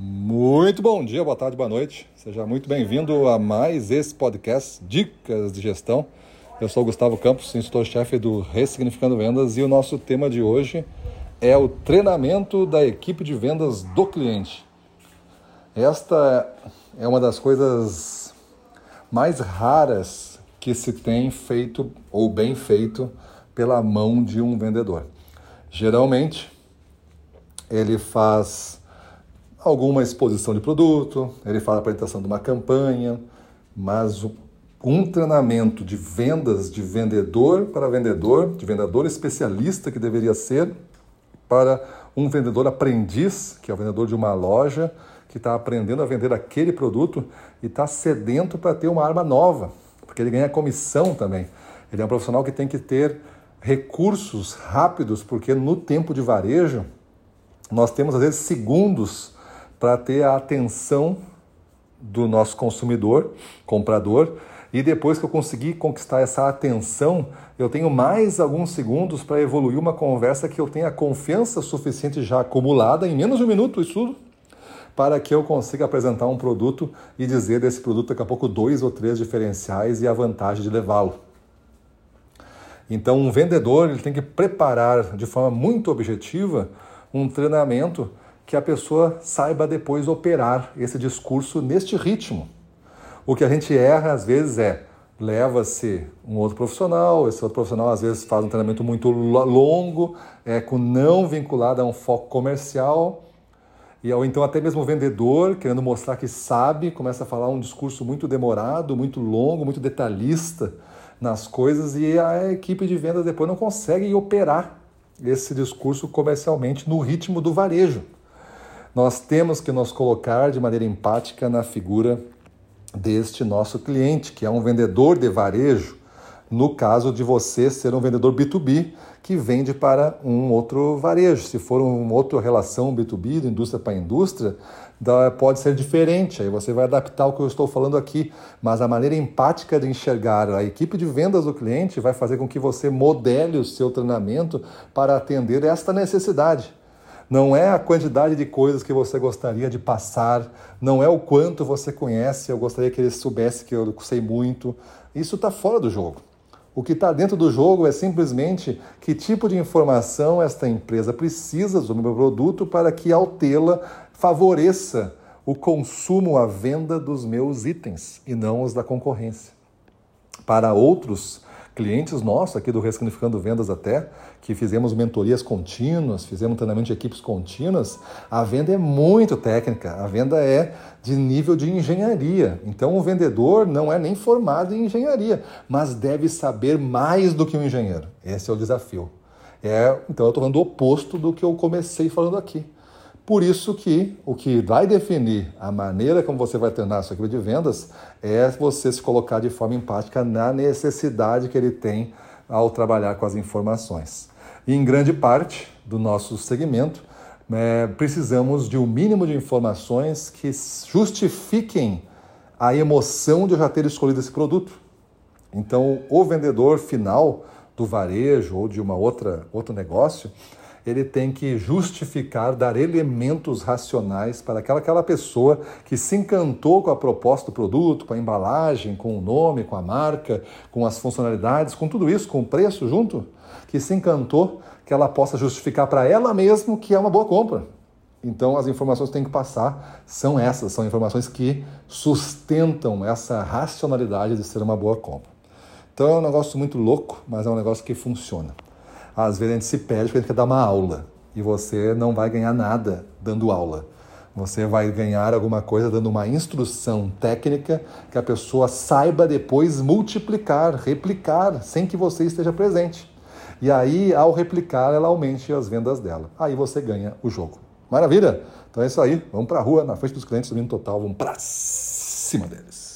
Muito bom dia, boa tarde, boa noite. Seja muito bem-vindo a mais esse podcast Dicas de Gestão. Eu sou o Gustavo Campos, instrutor-chefe do Ressignificando Vendas e o nosso tema de hoje é o treinamento da equipe de vendas do cliente. Esta é uma das coisas mais raras que se tem feito ou bem feito pela mão de um vendedor. Geralmente, ele faz alguma exposição de produto, ele faz a apresentação de uma campanha, mas um treinamento de vendas de vendedor para vendedor, de vendedor especialista que deveria ser, para um vendedor aprendiz, que é o vendedor de uma loja, que está aprendendo a vender aquele produto e está sedento para ter uma arma nova, porque ele ganha comissão também. Ele é um profissional que tem que ter recursos rápidos, porque no tempo de varejo nós temos às vezes segundos para ter a atenção do nosso consumidor, comprador, e depois que eu conseguir conquistar essa atenção, eu tenho mais alguns segundos para evoluir uma conversa que eu tenha confiança suficiente já acumulada em menos de um minuto, isso tudo, para que eu consiga apresentar um produto e dizer desse produto daqui a pouco dois ou três diferenciais e a vantagem de levá-lo. Então, um vendedor ele tem que preparar de forma muito objetiva um treinamento que a pessoa saiba depois operar esse discurso neste ritmo. O que a gente erra às vezes é leva-se um outro profissional, esse outro profissional às vezes faz um treinamento muito longo, é com não vinculado a um foco comercial, e ou então até mesmo o vendedor querendo mostrar que sabe, começa a falar um discurso muito demorado, muito longo, muito detalhista nas coisas e a equipe de vendas depois não consegue operar esse discurso comercialmente no ritmo do varejo. Nós temos que nos colocar de maneira empática na figura deste nosso cliente, que é um vendedor de varejo, no caso de você ser um vendedor B2B que vende para um outro varejo. Se for uma outra relação B2B, de indústria para indústria, pode ser diferente. Aí você vai adaptar o que eu estou falando aqui. Mas a maneira empática de enxergar a equipe de vendas do cliente vai fazer com que você modele o seu treinamento para atender esta necessidade. Não é a quantidade de coisas que você gostaria de passar, não é o quanto você conhece, eu gostaria que ele soubesse que eu sei muito. Isso está fora do jogo. O que está dentro do jogo é simplesmente que tipo de informação esta empresa precisa do meu produto para que, ao tê-la, favoreça o consumo, a venda dos meus itens e não os da concorrência. Para outros, clientes nossos aqui do Ressignificando Vendas até, que fizemos mentorias contínuas, fizemos treinamento de equipes contínuas, a venda é muito técnica, a venda é de nível de engenharia. Então o vendedor não é nem formado em engenharia, mas deve saber mais do que um engenheiro. Esse é o desafio. É, então eu estou falando o oposto do que eu comecei falando aqui. Por isso que o que vai definir a maneira como você vai treinar a sua equipe de vendas é você se colocar de forma empática na necessidade que ele tem ao trabalhar com as informações. E em grande parte do nosso segmento, é, precisamos de um mínimo de informações que justifiquem a emoção de eu já ter escolhido esse produto. Então, o vendedor final do varejo ou de uma outra outro negócio, ele tem que justificar, dar elementos racionais para aquela, aquela pessoa que se encantou com a proposta do produto, com a embalagem, com o nome, com a marca, com as funcionalidades, com tudo isso, com o preço junto, que se encantou, que ela possa justificar para ela mesma que é uma boa compra. Então, as informações que tem que passar são essas, são informações que sustentam essa racionalidade de ser uma boa compra. Então, é um negócio muito louco, mas é um negócio que funciona. Às vezes a gente se perde porque a gente quer dar uma aula e você não vai ganhar nada dando aula. Você vai ganhar alguma coisa dando uma instrução técnica que a pessoa saiba depois multiplicar, replicar, sem que você esteja presente. E aí, ao replicar, ela aumente as vendas dela. Aí você ganha o jogo. Maravilha? Então é isso aí. Vamos para a rua, na frente dos clientes, subindo total. Vamos para cima deles.